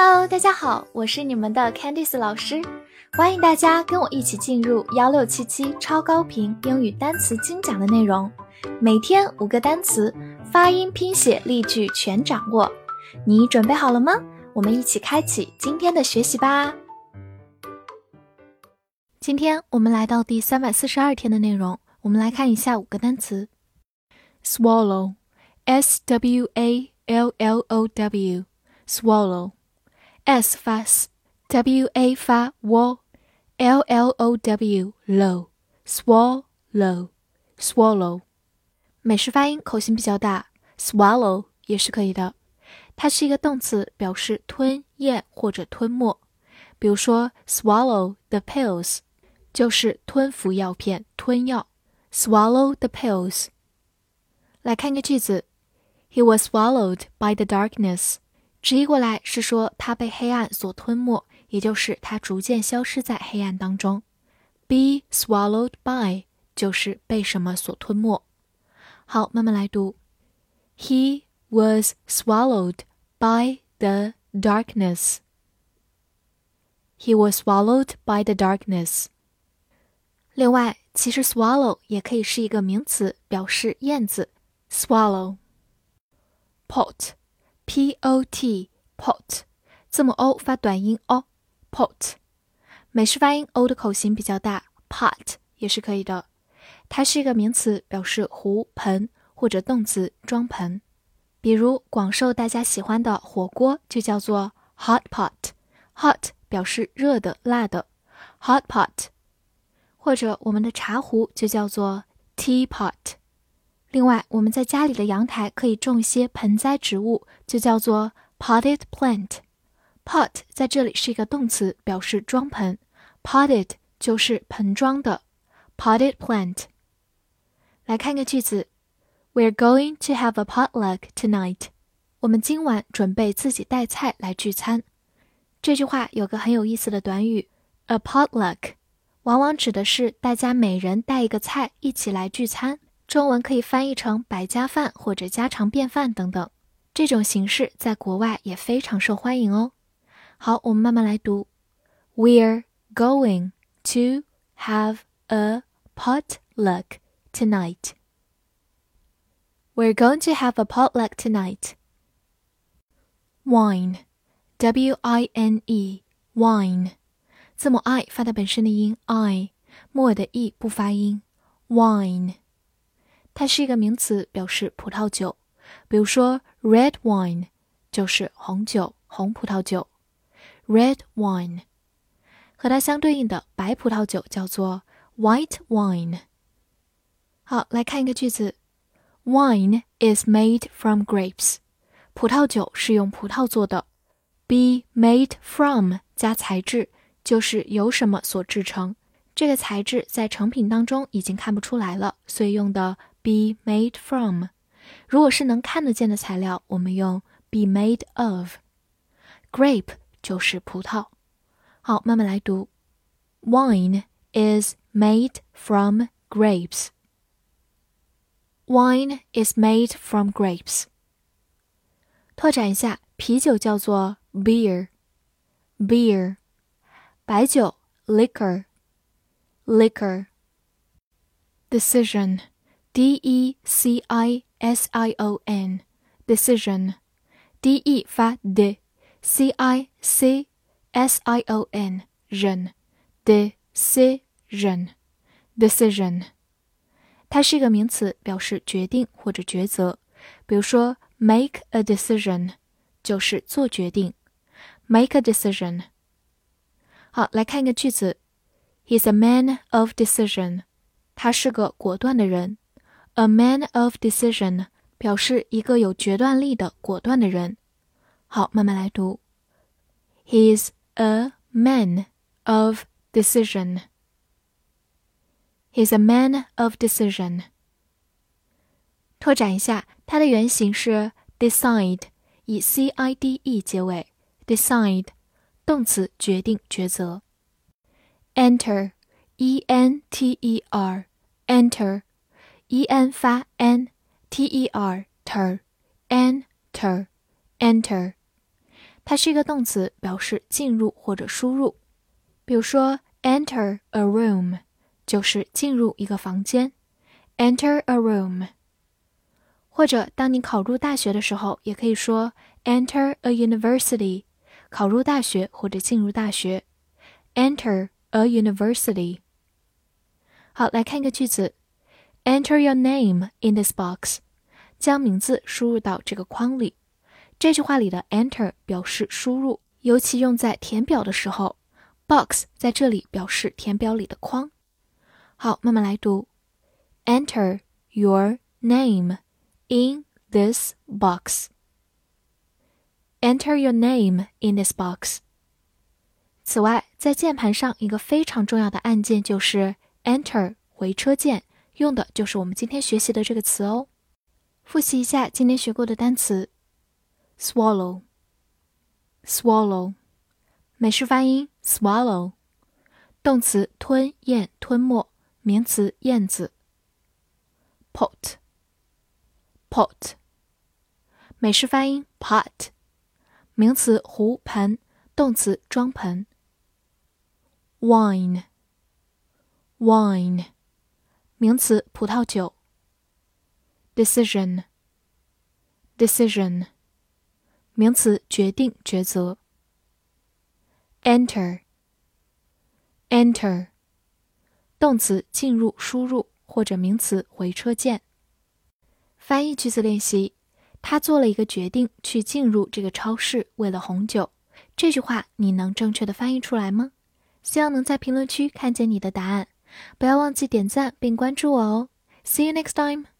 Hello，大家好，我是你们的 Candice 老师，欢迎大家跟我一起进入幺六七七超高频英语单词精讲的内容，每天五个单词，发音、拼写、例句全掌握，你准备好了吗？我们一起开启今天的学习吧。今天我们来到第三百四十二天的内容，我们来看一下五个单词。：swallow，s w a l l o w，swallow。s 发 s，w a 发 w，l l o w low，swallow，swallow。美式发音口型比较大，swallow 也是可以的。它是一个动词，表示吞咽或者吞没。比如说，swallow the pills 就是吞服药片、吞药。swallow the pills。来看一个句子，He was swallowed by the darkness。 直译过来是说他被黑暗所吞没，也就是他逐渐消失在黑暗当中。Be swallowed by 就是被什么所吞没。好，慢慢来读。He was swallowed by the darkness. He was swallowed by the darkness. 另外，其实 swallow 也可以是一个名词，表示燕子。swallow pot。 p o t pot，字母 o 发短音 o pot，美式发音 o 的口型比较大，pot 也是可以的。它是一个名词，表示壶、盆，或者动词装盆。比如广受大家喜欢的火锅就叫做 hot pot，hot 表示热的、辣的，hot pot。或者我们的茶壶就叫做 teapot。另外，我们在家里的阳台可以种一些盆栽植物，就叫做 potted plant。pot 在这里是一个动词，表示装盆，potted 就是盆装的 potted plant。来看个句子：We're going to have a potluck tonight。我们今晚准备自己带菜来聚餐。这句话有个很有意思的短语，a potluck，往往指的是大家每人带一个菜一起来聚餐。中文可以翻译成百家饭或者家常便饭等等，这种形式在国外也非常受欢迎哦。好，我们慢慢来读。We're going to have a potluck tonight. We're going to have a potluck tonight. Wine, W-I-N-E, wine，字母 i 发的本身的音 i，末尾的 e 不发音。Wine。 它是一个名词，表示葡萄酒。比如说，red wine 就是红酒，红葡萄酒。red wine 和它相对应的白葡萄酒叫做 white wine。好，来看一个句子：Wine is made from grapes。葡萄酒是用葡萄做的。Be made from 加材质就是由什么所制成。这个材质在成品当中已经看不出来了，所以用的。be made from。如果是能看得见的材料，我们用 be made of。grape 就是葡萄。好，慢慢来读。Wine is made from grapes. Wine is made from grapes. 拓展一下，啤酒叫做 beer。beer，白酒 liquor。liquor。decision。 D E C I S I O N decision D E 发 d，C I C S I O N 人 decision decision 它是一个名词，表示决定或者抉择。比如说，make a decision 就是做决定，make a decision。好，来看一个句子，He's a man of decision，他是个果断的人。 A man of decision 表示一个有决断力的、果断的人。好，慢慢来读。He's a man of decision. He's a man of decision. 拓展一下，它的原型是 decide，以 c i d e 结尾。decide 动词，决定、抉择。Enter, e n t e r, enter。 e n 发 n，t e r ter enter enter，它是一个动词，表示进入或者输入。比如说，enter a room 就是进入一个房间，enter a room。或者当你考入大学的时候，也可以说 enter a university，考入大学或者进入大学，enter a university。好，来看一个句子，enter your name in this box，将名字输入到这个框里。这句话里的 enter 表示输入，尤其用在填表的时候。box 在这里表示填表里的框。好，慢慢来读，enter your name in this box。Enter your name in this box。此外，在键盘上一个非常重要的按键就是 Enter 回车键，用的就是我们今天学习的这个词哦。复习一下今天学过的单词。swallow，swallow，美式发音。swallow，动词吞咽吞没，名词燕子。pot，pot，美式发音。pot，名词壶盆，动词装盆。wine，wine，名词葡萄酒。decision，decision。名词，决定、抉择。enter，enter，动词，进入、输入，或者名词，回车键。翻译句子练习：他做了一个决定，去进入这个超市，为了红酒。这句话你能正确的翻译出来吗？希望能在评论区看见你的答案。不要忘记点赞并关注我哦。See you next time.